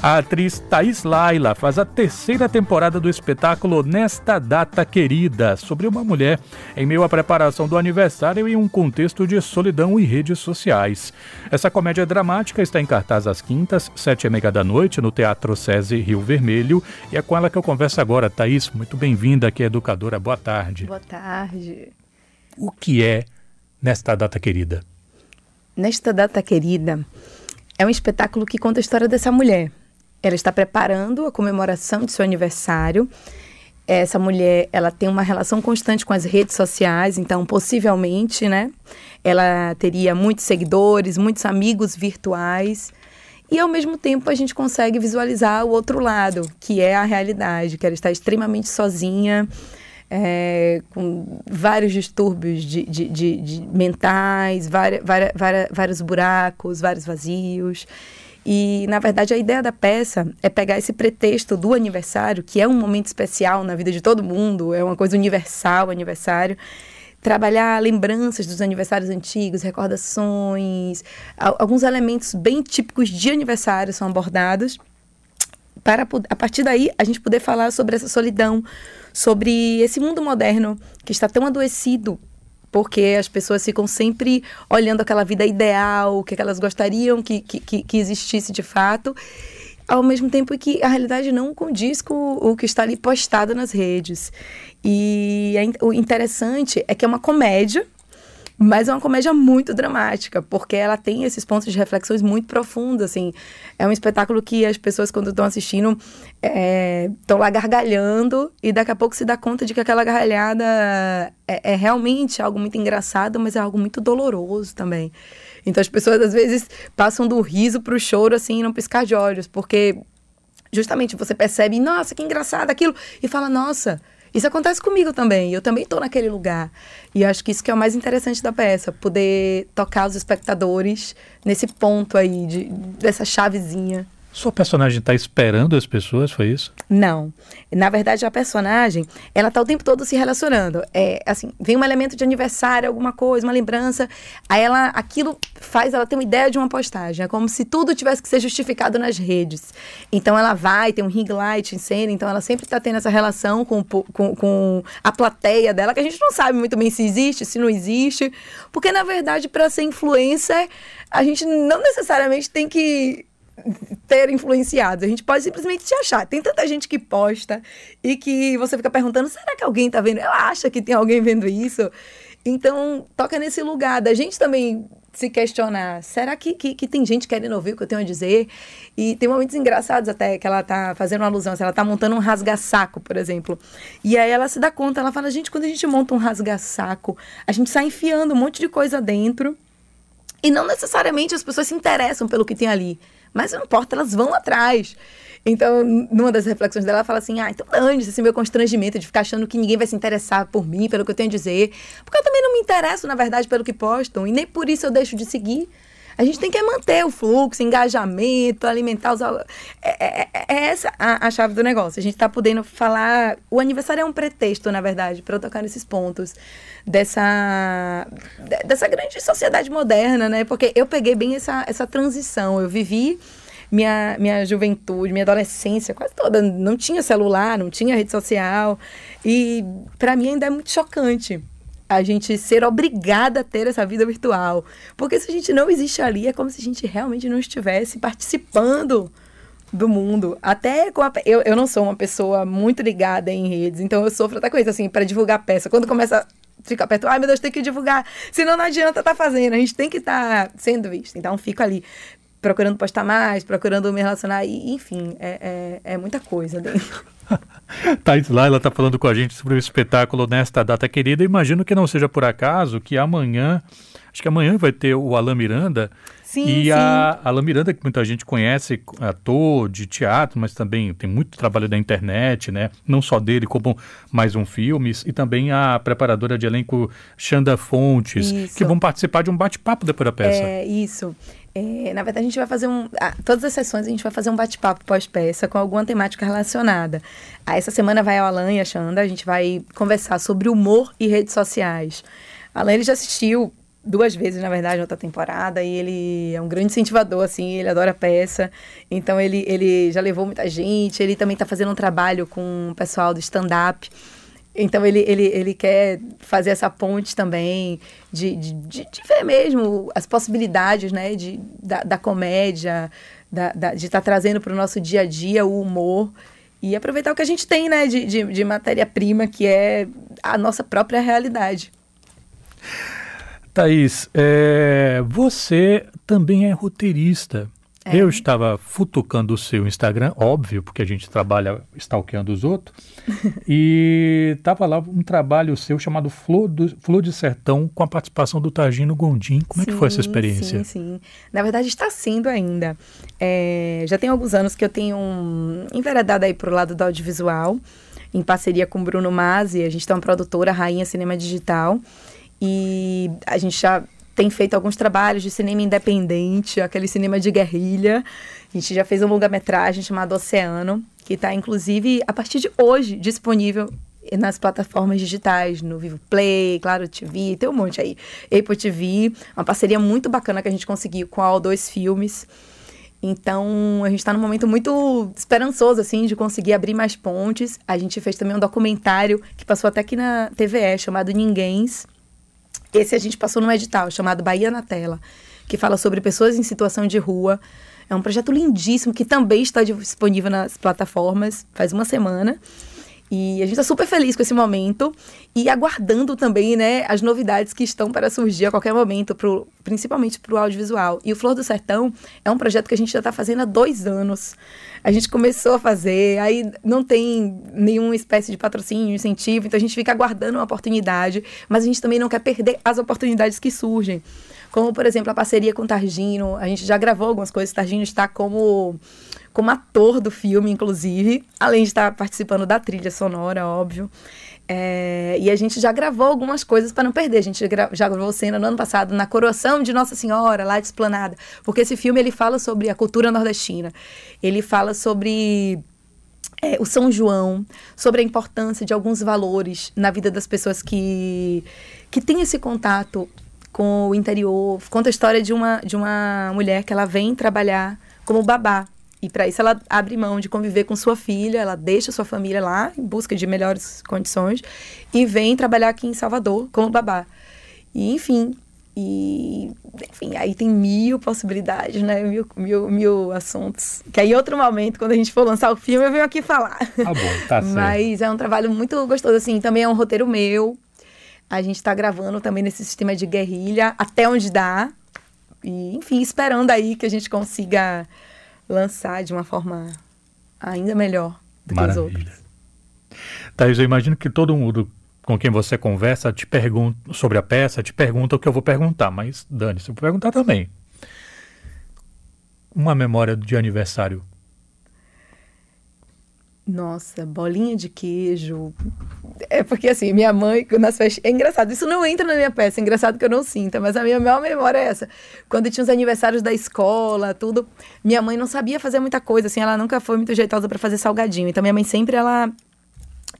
A atriz Thais Laila faz a terceira temporada do espetáculo Nesta Data Querida, sobre uma mulher em meio à preparação do aniversário em um contexto de solidão e redes sociais. Essa comédia dramática está em cartaz às quintas, sete e meia da noite, no Teatro SESI Rio Vermelho. E é com ela que eu converso agora. Thaís, muito bem-vinda aqui, educadora. Boa tarde. Boa tarde. O que é Nesta Data Querida? Nesta Data Querida é um espetáculo que conta a história dessa mulher ela está preparando a comemoração de seu aniversário. Essa mulher, ela tem uma relação constante com as redes sociais, então possivelmente, né, ela teria muitos seguidores, muitos amigos virtuais. E ao mesmo tempo a gente consegue visualizar o outro lado, que é a realidade, que ela está extremamente sozinha, é, com vários distúrbios de, de, de, de mentais, várias, várias, vários buracos, vários vazios. E, na verdade, a ideia da peça é pegar esse pretexto do aniversário, que é um momento especial na vida de todo mundo, é uma coisa universal, aniversário, trabalhar lembranças dos aniversários antigos, recordações, alguns elementos bem típicos de aniversário são abordados para a partir daí a gente poder falar sobre essa solidão, sobre esse mundo moderno que está tão adoecido porque as pessoas ficam sempre olhando aquela vida ideal, o que elas gostariam que, que, que existisse de fato, ao mesmo tempo que a realidade não condiz com o que está ali postado nas redes. E é, o interessante é que é uma comédia, mas é uma comédia muito dramática, porque ela tem esses pontos de reflexões muito profundos, assim. É um espetáculo que as pessoas, quando estão assistindo, estão é, lá gargalhando e daqui a pouco se dá conta de que aquela gargalhada é, é realmente algo muito engraçado, mas é algo muito doloroso também. Então as pessoas, às vezes, passam do riso para o choro, assim, não piscar de olhos, porque justamente você percebe, nossa, que engraçado aquilo, e fala, nossa isso acontece comigo também. Eu também estou naquele lugar. E acho que isso que é o mais interessante da peça, poder tocar os espectadores nesse ponto aí de, dessa chavezinha. Sua personagem está esperando as pessoas, foi isso? Não. Na verdade, a personagem, ela tá o tempo todo se relacionando. É, assim, vem um elemento de aniversário, alguma coisa, uma lembrança, aí ela, aquilo faz ela ter uma ideia de uma postagem. É como se tudo tivesse que ser justificado nas redes. Então ela vai, tem um ring light em cena, então ela sempre está tendo essa relação com, com, com a plateia dela, que a gente não sabe muito bem se existe, se não existe. Porque, na verdade, para ser influencer, a gente não necessariamente tem que ter influenciado. A gente pode simplesmente te achar. Tem tanta gente que posta e que você fica perguntando: será que alguém está vendo? Ela acha que tem alguém vendo isso? Então, toca nesse lugar da gente também se questionar: será que, que, que, tem gente querendo ouvir o que eu tenho a dizer? E tem momentos engraçados até que ela tá fazendo uma alusão, se ela tá montando um rasga-saco, por exemplo. E aí ela se dá conta, ela fala: gente, quando a gente monta um rasga-saco, a gente sai enfiando um monte de coisa dentro. E não necessariamente as pessoas se interessam pelo que tem ali. Mas não importa, elas vão atrás. Então, numa das reflexões dela, ela fala assim: ah, então dane-se esse meu constrangimento de ficar achando que ninguém vai se interessar por mim, pelo que eu tenho a dizer. Porque eu também não me interesso, na verdade, pelo que postam. E nem por isso eu deixo de seguir. A gente tem que manter o fluxo, engajamento, alimentar os. É, é, é, é essa a, a, chave do negócio. A gente está podendo falar. O aniversário é um pretexto, na verdade, para eu tocar nesses pontos dessa, dessa grande sociedade moderna, né? Porque eu peguei bem essa, essa transição. Eu vivi minha, minha juventude, minha adolescência quase toda. Não tinha celular, não tinha rede social. E para mim ainda é muito chocante a gente ser obrigada a ter essa vida virtual. Porque se a gente não existe ali, é como se a gente realmente não estivesse participando do mundo. Até com a, eu, eu não sou uma pessoa muito ligada em redes, então eu sofro até com isso, assim, para divulgar peça. Quando começa ficar perto, ai meu Deus, tem que divulgar, senão não adianta estar tá fazendo, a gente tem que estar tá sendo visto. Então fico ali procurando postar mais, procurando me relacionar, e, enfim, é, é, é muita coisa dentro. Thais Laila está falando com a gente sobre o espetáculo Nesta Data Querida. Imagino que não seja por acaso que amanhã, acho que amanhã vai ter o Alain Miranda. Sim, e sim. a Alain Miranda, que muita gente conhece, ator de teatro, mas também tem muito trabalho da internet, né? Não só dele, como mais um filmes. E também a preparadora de elenco Xanda Fontes, isso. que vão participar de um bate-papo depois da peça. É, isso. É, na verdade, a gente vai fazer um. Ah, todas as sessões a gente vai fazer um bate-papo pós-peça com alguma temática relacionada. Ah, essa semana vai ao Alan e a Xanda, a gente vai conversar sobre humor e redes sociais. Alan ele já assistiu duas vezes, na verdade, na outra temporada, e ele é um grande incentivador, assim, ele adora peça. Então, ele, ele já levou muita gente, ele também está fazendo um trabalho com o pessoal do stand-up. Então, ele, ele, ele quer fazer essa ponte também, de, de, de, de ver mesmo as possibilidades, né, de, da, da comédia, da, da de estar tá trazendo para o nosso dia a dia o humor e aproveitar o que a gente tem, né, de, de, de matéria-prima, que é a nossa própria realidade. Thaís, é, você também é roteirista. É. Eu estava futucando o seu Instagram, óbvio, porque a gente trabalha stalkeando os outros, e estava lá um trabalho seu chamado Flor, do, Flor de Sertão, com a participação do Targino Gondim. Como sim, é que foi essa experiência? Sim, sim. Na verdade, está sendo ainda. É, já tem alguns anos que eu tenho um, enveredado aí para o lado do audiovisual, em parceria com Bruno Mazzi, a gente tem uma produtora, Rainha Cinema Digital, e a gente já tem feito alguns trabalhos de cinema independente, aquele cinema de guerrilha. A gente já fez um longa-metragem chamado Oceano, que está, inclusive, a partir de hoje, disponível nas plataformas digitais, no Vivo Play, Claro TV, tem um monte aí. Apple TV, uma parceria muito bacana que a gente conseguiu com a O2 Filmes. Então, a gente está num momento muito esperançoso, assim, de conseguir abrir mais pontes. A gente fez também um documentário que passou até aqui na TVE, chamado Ninguéms, esse a gente passou num edital chamado Bahia na Tela, que fala sobre pessoas em situação de rua. É um projeto lindíssimo que também está disponível nas plataformas faz uma semana. E a gente está super feliz com esse momento e aguardando também né, as novidades que estão para surgir a qualquer momento, pro, principalmente para o audiovisual. E o Flor do Sertão é um projeto que a gente já está fazendo há dois anos. A gente começou a fazer, aí não tem nenhuma espécie de patrocínio, incentivo, então a gente fica aguardando uma oportunidade, mas a gente também não quer perder as oportunidades que surgem. Como, por exemplo, a parceria com o Targino, a gente já gravou algumas coisas, o Targino está como como ator do filme, inclusive, além de estar participando da trilha sonora, óbvio. É, e a gente já gravou algumas coisas para não perder. A gente já gravou cena no ano passado na coroação de Nossa Senhora, lá de Esplanada. Porque esse filme ele fala sobre a cultura nordestina. Ele fala sobre é, o São João, sobre a importância de alguns valores na vida das pessoas que, que têm esse contato com o interior. Conta a história de uma, de uma mulher que ela vem trabalhar como babá e para isso ela abre mão de conviver com sua filha, ela deixa sua família lá em busca de melhores condições e vem trabalhar aqui em Salvador como babá. E enfim, e enfim, aí tem mil possibilidades, né? Mil, mil, mil assuntos. Que aí outro momento, quando a gente for lançar o filme, eu venho aqui falar. Tá bom, tá certo. Mas é um trabalho muito gostoso, assim, também é um roteiro meu. A gente está gravando também nesse sistema de guerrilha, até onde dá. E, enfim, esperando aí que a gente consiga lançar de uma forma ainda melhor do Maravilha. que os outros. Thaís, eu imagino que todo mundo com quem você conversa te pergunta sobre a peça, te pergunta o que eu vou perguntar, mas dane-se, eu vou perguntar também. Uma memória de aniversário nossa, bolinha de queijo. É porque assim, minha mãe, nas festas. É engraçado, isso não entra na minha peça, é engraçado que eu não sinta, mas a minha maior memória é essa. Quando tinha os aniversários da escola, tudo, minha mãe não sabia fazer muita coisa, assim, ela nunca foi muito jeitosa para fazer salgadinho. Então minha mãe sempre ela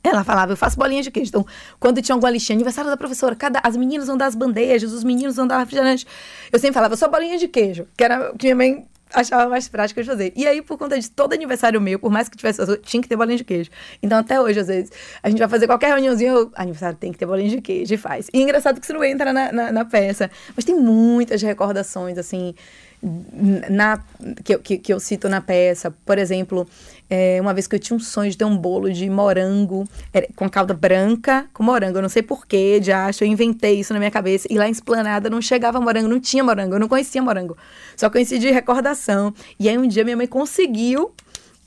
ela falava, eu faço bolinha de queijo. Então, quando tinha alguma listinha, aniversário da professora, cada, as meninas vão dar as bandejas, os meninos vão dar refrigerante. Eu sempre falava, só bolinha de queijo, que era que minha mãe achava mais prático de fazer. E aí, por conta de todo aniversário meu, por mais que tivesse, tinha que ter bolinha de queijo. Então, até hoje, às vezes, a gente vai fazer qualquer reuniãozinha, eu, aniversário tem que ter bolinha de queijo, e faz. E é engraçado que isso não entra na, na, na peça. Mas tem muitas recordações, assim, na, que, que, que eu cito na peça. Por exemplo, é, uma vez que eu tinha um sonho de ter um bolo de morango com calda branca com morango. Eu não sei porquê, de acho, eu inventei isso na minha cabeça. E lá em Esplanada não chegava morango, não tinha morango, eu não conhecia morango. Só conheci de recordação. E aí um dia minha mãe conseguiu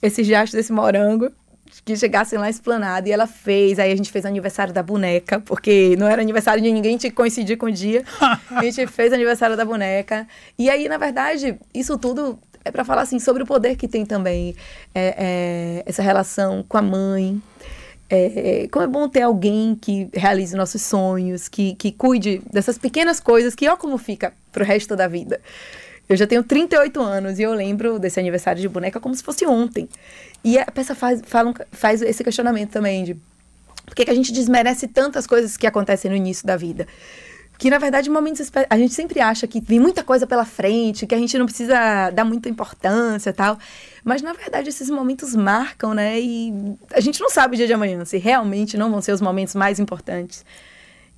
esses diachos desse morango que chegassem lá esplanada e ela fez. Aí a gente fez aniversário da boneca, porque não era aniversário de ninguém, tinha que coincidir com o dia. a gente fez aniversário da boneca. E aí, na verdade, isso tudo é para falar assim sobre o poder que tem também é, é, essa relação com a mãe. É, como é bom ter alguém que realize nossos sonhos, que, que cuide dessas pequenas coisas que, ó, como fica pro resto da vida. Eu já tenho 38 anos e eu lembro desse aniversário de boneca como se fosse ontem. E a peça faz, fala, faz esse questionamento também de por que, que a gente desmerece tantas coisas que acontecem no início da vida? que na verdade momentos a gente sempre acha que vem muita coisa pela frente, que a gente não precisa dar muita importância, tal. Mas na verdade esses momentos marcam, né? E a gente não sabe o dia de amanhã se realmente não vão ser os momentos mais importantes.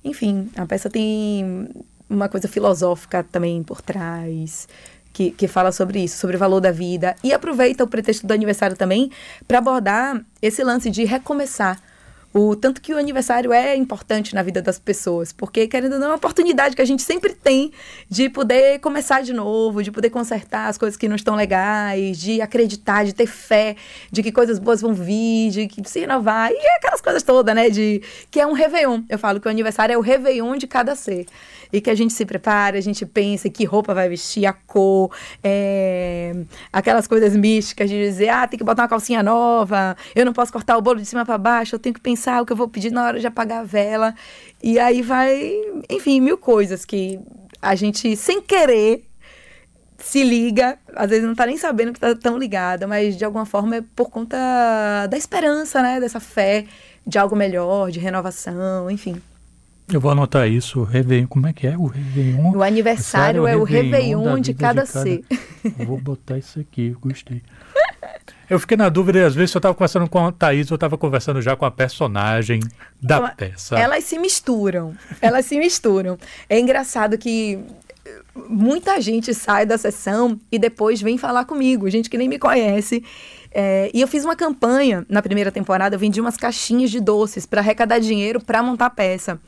Enfim, a peça tem uma coisa filosófica também por trás. Que, que fala sobre isso, sobre o valor da vida. E aproveita o pretexto do aniversário também para abordar esse lance de recomeçar o tanto que o aniversário é importante na vida das pessoas, porque querendo ou não é uma oportunidade que a gente sempre tem de poder começar de novo, de poder consertar as coisas que não estão legais, de acreditar, de ter fé, de que coisas boas vão vir, de que se renovar e aquelas coisas todas, né, de que é um réveillon. Eu falo que o aniversário é o réveillon de cada ser e que a gente se prepare, a gente pense que roupa vai vestir, a cor, é, aquelas coisas místicas de dizer, ah, tem que botar uma calcinha nova, eu não posso cortar o bolo de cima para baixo, eu tenho que pensar o que eu vou pedir na hora de apagar a vela. E aí vai, enfim, mil coisas que a gente, sem querer, se liga, às vezes não tá nem sabendo que tá tão ligada, mas de alguma forma é por conta da esperança, né, dessa fé de algo melhor, de renovação, enfim. Eu vou anotar isso, o Réveillon, como é que é o Réveillon? O aniversário é o Réveillon, de cada, de cada ser. Vou botar isso aqui, gostei. Eu fiquei na dúvida, às vezes eu estava conversando com a Thaís, eu estava conversando já com a personagem da Ela, peça. Elas se misturam, elas se misturam. É engraçado que muita gente sai da sessão e depois vem falar comigo, gente que nem me conhece. É, e eu fiz uma campanha na primeira temporada, eu vendi umas caixinhas de doces para arrecadar dinheiro para montar a peça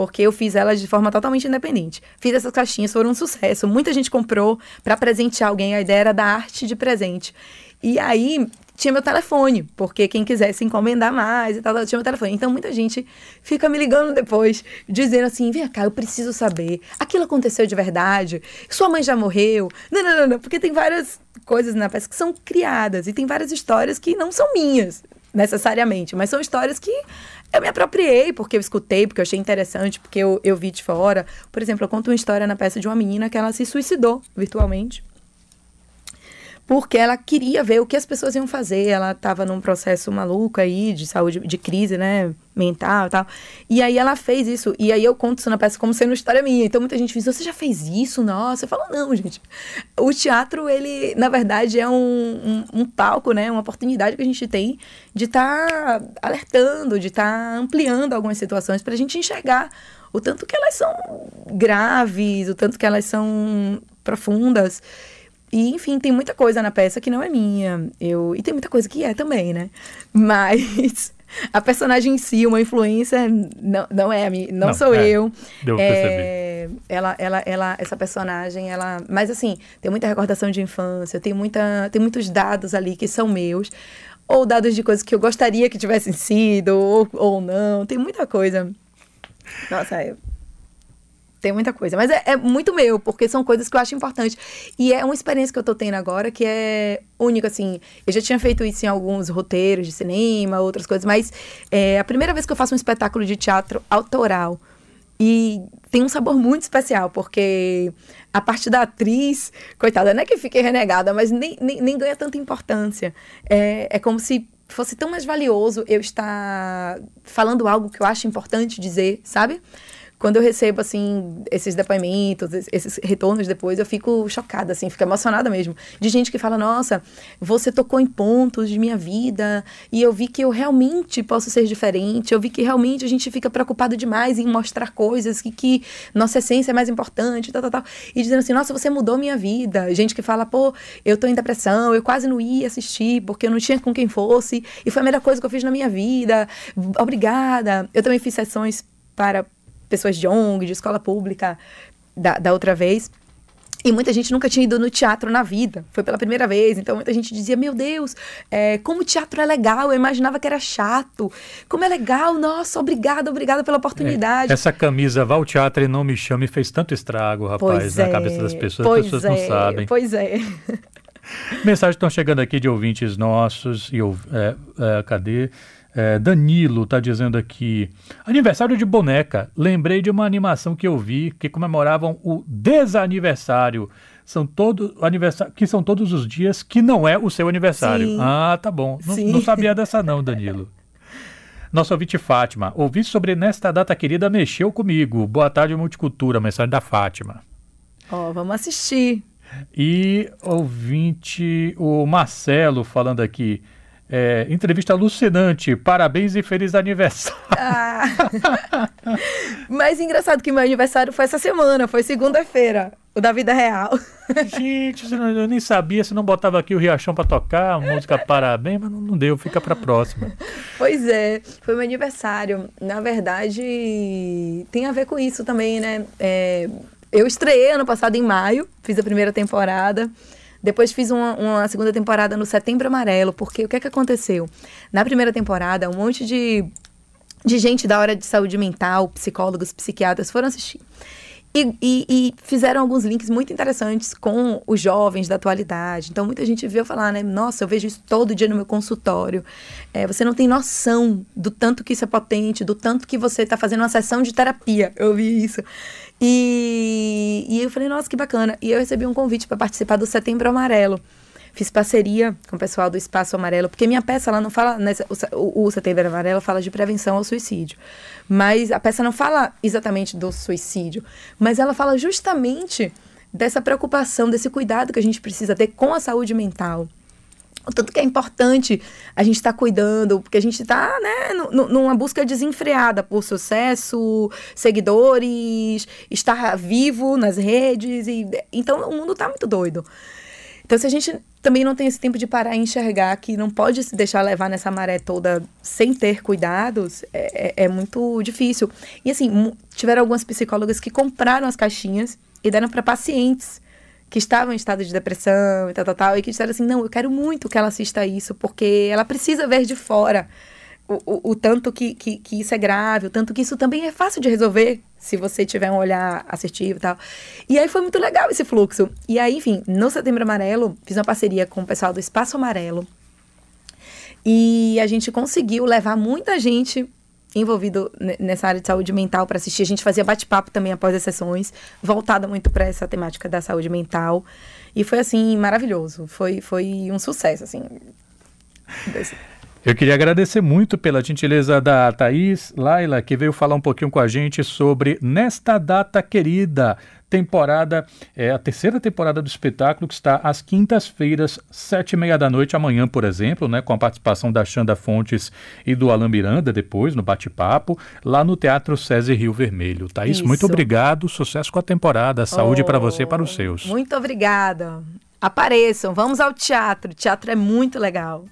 porque eu fiz elas de forma totalmente independente. Fiz essas caixinhas, foram um sucesso. Muita gente comprou para presentear alguém. A ideia era da arte de presente. E aí tinha meu telefone, porque quem quisesse encomendar mais e tal, tinha meu telefone. Então muita gente fica me ligando depois, dizendo assim: vem cá, eu preciso saber. Aquilo aconteceu de verdade? Sua mãe já morreu? Não, não, não, não. Porque tem várias coisas na peça que são criadas e tem várias histórias que não são minhas necessariamente, mas são histórias que eu me apropriei porque eu escutei, porque eu achei interessante, porque eu, eu vi de fora. Por exemplo, eu conto uma história na peça de uma menina que ela se suicidou virtualmente porque ela queria ver o que as pessoas iam fazer. Ela estava num processo maluco aí de saúde, de crise, né, mental e tal. E aí ela fez isso. E aí eu conto isso na peça como sendo história minha. Então muita gente diz: "Você já fez isso? Nossa". Eu falo: "Não, gente. O teatro, ele, na verdade, é um, um, um palco, né, uma oportunidade que a gente tem de estar tá alertando, de estar tá ampliando algumas situações para a gente enxergar o tanto que elas são graves, o tanto que elas são profundas. E, enfim, tem muita coisa na peça que não é minha. Eu, e tem muita coisa que é também, né? Mas a personagem em si, uma influência, não, não é a minha, não, não sou é, eu. Deu é, perceber. Ela, ela, ela, essa personagem, ela. Mas assim, tem muita recordação de infância, tem, muita, tem muitos dados ali que são meus. Ou dados de coisas que eu gostaria que tivessem sido, ou, ou não. Tem muita coisa. Nossa, eu tem muita coisa. Mas é, é, muito meu, porque são coisas que eu acho importantes. E é uma experiência que eu tô tendo agora que é única, assim. Eu já tinha feito isso em alguns roteiros de cinema, outras coisas, mas é a primeira vez que eu faço um espetáculo de teatro autoral. E tem um sabor muito especial, porque a parte da atriz, coitada, não é que fique renegada, mas nem, nem, nem ganha tanta importância. É, é como se fosse tão mais valioso eu estar falando algo que eu acho importante dizer, sabe? Quando eu recebo, assim, esses depoimentos, esses retornos depois, eu fico chocada, assim, fico emocionada mesmo. De gente que fala, nossa, você tocou em pontos de minha vida e eu vi que eu realmente posso ser diferente, eu vi que realmente a gente fica preocupado demais em mostrar coisas, que, que nossa essência é mais importante, tal, tal, tal. E dizendo assim, nossa, você mudou minha vida. Gente que fala, pô, eu tô em depressão, eu quase não ia assistir porque eu não tinha com quem fosse e foi a melhor coisa que eu fiz na minha vida. Obrigada. Eu também fiz sessões para pessoas de ONG, de escola pública, da, da outra vez. E muita gente nunca tinha ido no teatro na vida. Foi pela primeira vez. Então muita gente dizia: Meu Deus, é, como o teatro é legal. Eu imaginava que era chato. Como é legal. Nossa, obrigada, obrigada pela oportunidade. É, essa camisa Vá ao Teatro e Não Me Chame fez tanto estrago, rapaz, na é, cabeça das pessoas. As pessoas é, não sabem. Pois é. Mensagens estão chegando aqui de ouvintes nossos. E, é, é, cadê? É, Danilo está dizendo aqui: aniversário de boneca. Lembrei de uma animação que eu vi que comemoravam o desaniversário. São todos aniversário, que são todos os dias que não é o seu aniversário. Sim. Ah, tá bom. Não, não, sabia dessa não, Danilo. Nosso ouvinte Fátima. Ouvi sobre Nesta Data Querida mexeu comigo. Boa tarde, Multicultura. Mensagem da Fátima. Ó, oh, vamos assistir. E ouvinte, o Marcelo falando aqui. É, entrevista alucinante. Parabéns e feliz aniversário. Ah. Mas engraçado que meu aniversário foi essa semana, foi segunda-feira, o da vida real. Gente, eu nem sabia, se não botava aqui o Riachão para tocar, a música Parabéns, mas não, não deu, fica para próxima. Pois é, foi meu aniversário. Na verdade, tem a ver com isso também, né? É, eu estreiei ano passado em maio, fiz a primeira temporada. Depois fiz uma, uma, segunda temporada no Setembro Amarelo, porque o que é que aconteceu? Na primeira temporada, um monte de, de gente da área de saúde mental, psicólogos, psiquiatras foram assistir. E, e, e, fizeram alguns links muito interessantes com os jovens da atualidade. Então, muita gente veio falar, né? Nossa, eu vejo isso todo dia no meu consultório. É, você não tem noção do tanto que isso é potente, do tanto que você está fazendo uma sessão de terapia. Eu vi isso. E, e eu falei, nossa, que bacana. E eu recebi um convite para participar do Setembro Amarelo. Fiz parceria com o pessoal do Espaço Amarelo, porque minha peça ela não fala. Nessa, o, o Setembro Amarelo fala de prevenção ao suicídio. Mas a peça não fala exatamente do suicídio, mas ela fala justamente dessa preocupação, desse cuidado que a gente precisa ter com a saúde mental o tanto que é importante a gente estar tá cuidando, porque a gente está né, numa busca desenfreada por sucesso, seguidores, estar vivo nas redes. E, então o mundo está muito doido. Então, se a gente também não tem esse tempo de parar e enxergar que não pode se deixar levar nessa maré toda sem ter cuidados, é, é, é muito difícil. E assim, tiveram algumas psicólogas que compraram as caixinhas e deram para pacientes que estavam em estado de depressão e tal, tal, tal, e que disseram assim, não, eu quero muito que ela assista isso, porque ela precisa ver de fora o, o, o tanto que, que, que, isso é grave, o tanto que isso também é fácil de resolver, se você tiver um olhar assertivo e tal. E aí foi muito legal esse fluxo. E aí, enfim, no Setembro Amarelo, fiz uma parceria com o pessoal do Espaço Amarelo, e a gente conseguiu levar muita gente envolvido nessa área de saúde mental para assistir. A gente fazia bate-papo também após as sessões, voltada muito para essa temática da saúde mental. E foi assim maravilhoso. Foi foi um sucesso assim. Eu queria agradecer muito pela gentileza da Thaís Laila, que veio falar um pouquinho com a gente sobre Nesta Data Querida, temporada, é a terceira temporada do espetáculo que está às quintas-feiras, sete e meia da noite, amanhã, por exemplo, né, com a participação da Xanda Fontes e do Alan Miranda, depois, no bate-papo, lá no Teatro César Rio Vermelho. Thaís, Isso. muito obrigado, sucesso com a temporada, saúde oh, para você e para os seus. Muito obrigada. Apareçam, vamos ao teatro, o teatro é muito legal.